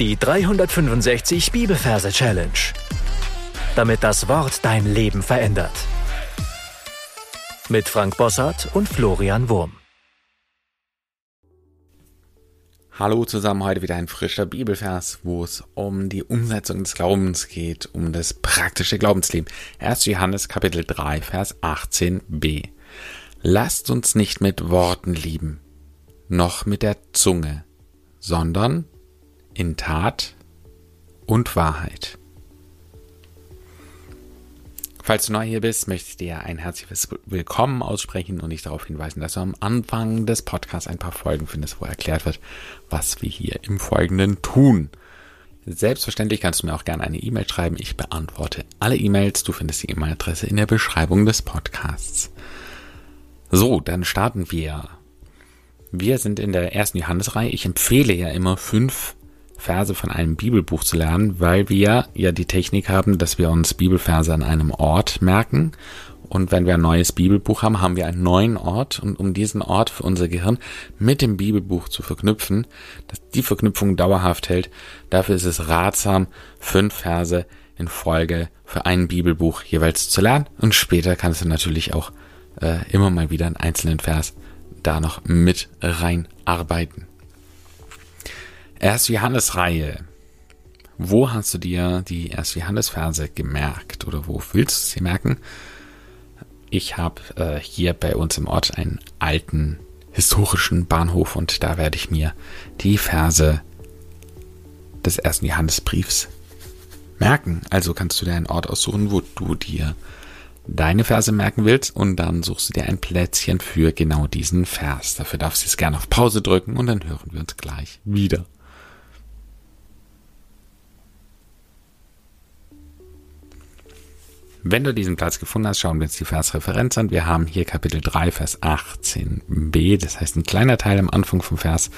Die 365 Bibelverse Challenge. Damit das Wort dein Leben verändert. Mit Frank Bossart und Florian Wurm. Hallo zusammen, heute wieder ein frischer Bibelvers, wo es um die Umsetzung des Glaubens geht, um das praktische Glaubensleben. 1. Johannes Kapitel 3, Vers 18b. Lasst uns nicht mit Worten lieben, noch mit der Zunge, sondern in Tat und Wahrheit. Falls du neu hier bist, möchte ich dir ein herzliches Willkommen aussprechen und dich darauf hinweisen, dass du am Anfang des Podcasts ein paar Folgen findest, wo erklärt wird, was wir hier im Folgenden tun. Selbstverständlich kannst du mir auch gerne eine E-Mail schreiben. Ich beantworte alle E-Mails. Du findest die E-Mail-Adresse in der Beschreibung des Podcasts. So, dann starten wir. Wir sind in der ersten Johannesreihe. Ich empfehle ja immer fünf Verse von einem Bibelbuch zu lernen, weil wir ja die Technik haben, dass wir uns Bibelverse an einem Ort merken. Und wenn wir ein neues Bibelbuch haben, haben wir einen neuen Ort. Und um diesen Ort für unser Gehirn mit dem Bibelbuch zu verknüpfen, dass die Verknüpfung dauerhaft hält, dafür ist es ratsam, fünf Verse in Folge für ein Bibelbuch jeweils zu lernen. Und später kannst du natürlich auch äh, immer mal wieder einen einzelnen Vers da noch mit reinarbeiten. Erst Johannes-Reihe. Wo hast du dir die Erst Johannes-Verse gemerkt oder wo willst du sie merken? Ich habe äh, hier bei uns im Ort einen alten historischen Bahnhof und da werde ich mir die Verse des ersten Johannesbriefs merken. Also kannst du dir einen Ort aussuchen, wo du dir deine Verse merken willst und dann suchst du dir ein Plätzchen für genau diesen Vers. Dafür darfst du jetzt gerne auf Pause drücken und dann hören wir uns gleich wieder. Wenn du diesen Platz gefunden hast, schauen wir uns die Versreferenz an. Wir haben hier Kapitel 3, Vers 18b. Das heißt, ein kleiner Teil am Anfang vom Vers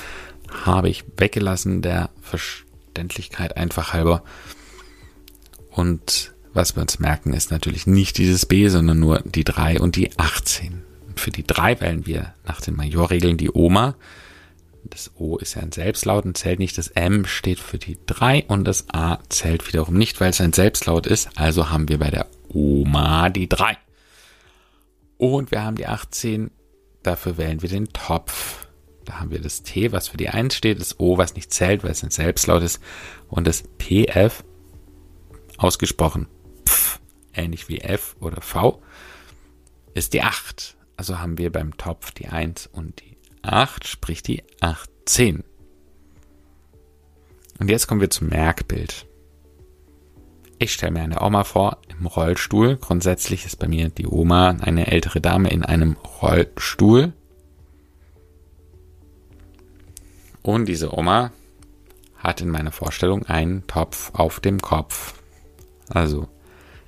habe ich weggelassen, der Verständlichkeit einfach halber. Und was wir uns merken, ist natürlich nicht dieses B, sondern nur die 3 und die 18. für die 3 wählen wir nach den Majorregeln die Oma. Das O ist ja ein Selbstlaut und zählt nicht. Das M steht für die 3 und das A zählt wiederum nicht, weil es ein Selbstlaut ist. Also haben wir bei der Oma die 3. Und wir haben die 18. Dafür wählen wir den Topf. Da haben wir das T, was für die 1 steht, das O, was nicht zählt, weil es ein Selbstlaut ist, und das PF, ausgesprochen Pf, ähnlich wie F oder V, ist die 8. Also haben wir beim Topf die 1 und die 8, sprich die 18. Und jetzt kommen wir zum Merkbild. Ich stelle mir eine Oma vor im Rollstuhl. Grundsätzlich ist bei mir die Oma eine ältere Dame in einem Rollstuhl. Und diese Oma hat in meiner Vorstellung einen Topf auf dem Kopf. Also,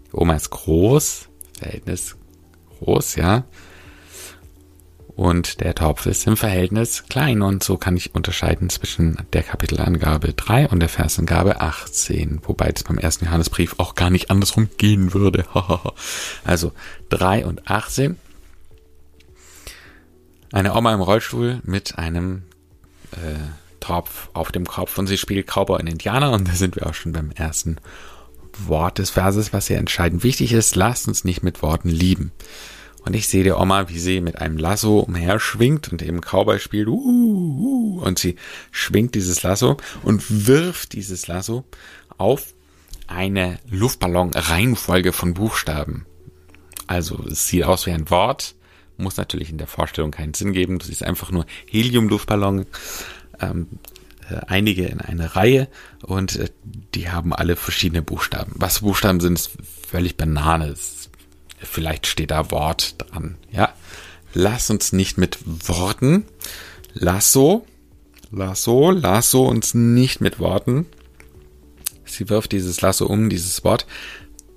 die Oma ist groß, Verhältnis groß, ja und der Topf ist im Verhältnis klein und so kann ich unterscheiden zwischen der Kapitelangabe 3 und der Versangabe 18, wobei es beim ersten Johannesbrief auch gar nicht andersrum gehen würde. also 3 und 18. Eine Oma im Rollstuhl mit einem äh, Topf auf dem Kopf und sie spielt Cowboy und Indianer und da sind wir auch schon beim ersten Wort des Verses, was hier entscheidend wichtig ist. Lasst uns nicht mit Worten lieben. Und ich sehe die Oma, wie sie mit einem Lasso umherschwingt und eben Cowboy spielt. Uh, uh, und sie schwingt dieses Lasso und wirft dieses Lasso auf eine Luftballon-Reihenfolge von Buchstaben. Also es sieht aus wie ein Wort, muss natürlich in der Vorstellung keinen Sinn geben. Das ist einfach nur Helium-Luftballon. Ähm, äh, einige in eine Reihe und äh, die haben alle verschiedene Buchstaben. Was Buchstaben sind, ist völlig Banane. Vielleicht steht da Wort dran. Ja, lass uns nicht mit Worten. Lasso, Lasso, Lasso uns nicht mit Worten. Sie wirft dieses Lasso um, dieses Wort,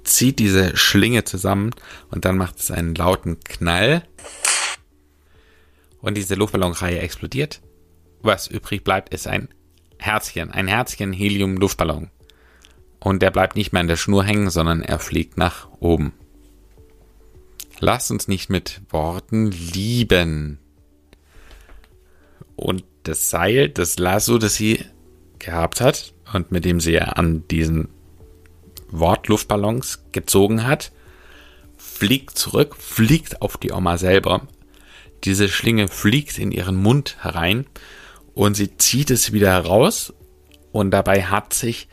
zieht diese Schlinge zusammen und dann macht es einen lauten Knall. Und diese Luftballonreihe explodiert. Was übrig bleibt, ist ein Herzchen, ein Herzchen Helium-Luftballon. Und der bleibt nicht mehr an der Schnur hängen, sondern er fliegt nach oben. Lass uns nicht mit Worten lieben. Und das Seil, das Lasso, das sie gehabt hat, und mit dem sie an diesen Wortluftballons gezogen hat, fliegt zurück, fliegt auf die Oma selber. Diese Schlinge fliegt in ihren Mund herein und sie zieht es wieder heraus und dabei hat sich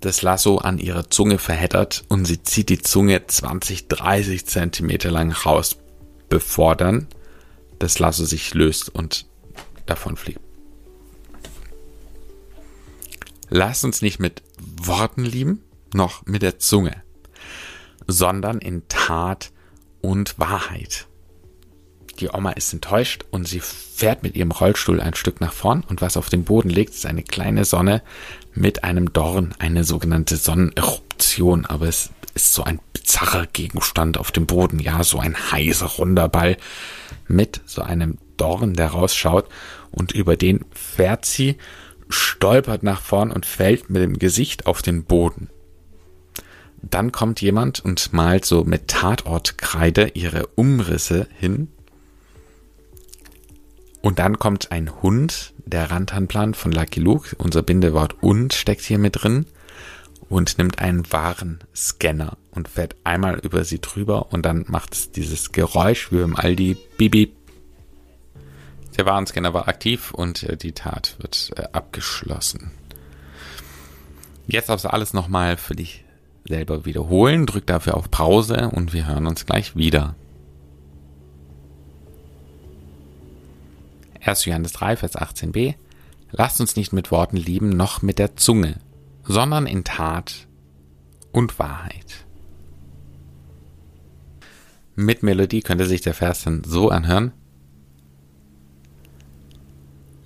das Lasso an ihre Zunge verheddert und sie zieht die Zunge 20, 30 Zentimeter lang raus, bevor dann das Lasso sich löst und davon fliegt. Lass uns nicht mit Worten lieben, noch mit der Zunge, sondern in Tat und Wahrheit. Die Oma ist enttäuscht und sie fährt mit ihrem Rollstuhl ein Stück nach vorn und was auf dem Boden liegt, ist eine kleine Sonne mit einem Dorn, eine sogenannte Sonneneruption, aber es ist so ein bizarrer Gegenstand auf dem Boden, ja, so ein heißer runder Ball mit so einem Dorn, der rausschaut. Und über den fährt sie, stolpert nach vorn und fällt mit dem Gesicht auf den Boden. Dann kommt jemand und malt so mit Tatortkreide ihre Umrisse hin und dann kommt ein Hund, der Rantanplan von Lucky Luke, unser Bindewort und steckt hier mit drin und nimmt einen Warenscanner und fährt einmal über sie drüber und dann macht es dieses Geräusch wie im Aldi Bibi. Der Warenscanner war aktiv und äh, die Tat wird äh, abgeschlossen. Jetzt darfst du alles nochmal für dich selber wiederholen. Drück dafür auf Pause und wir hören uns gleich wieder. 1. Johannes 3, Vers 18b, lasst uns nicht mit Worten lieben, noch mit der Zunge, sondern in Tat und Wahrheit. Mit Melodie könnte sich der Vers dann so anhören.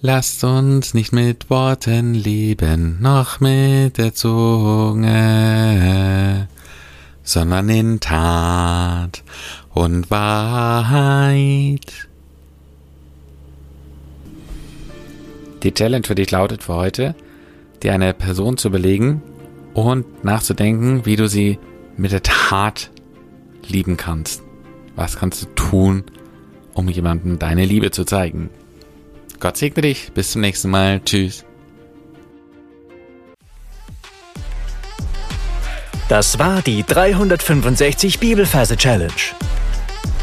Lasst uns nicht mit Worten lieben, noch mit der Zunge, sondern in Tat und Wahrheit. Die Challenge für dich lautet für heute, dir eine Person zu überlegen und nachzudenken, wie du sie mit der Tat lieben kannst. Was kannst du tun, um jemandem deine Liebe zu zeigen? Gott segne dich. Bis zum nächsten Mal. Tschüss. Das war die 365 Bibelferse Challenge.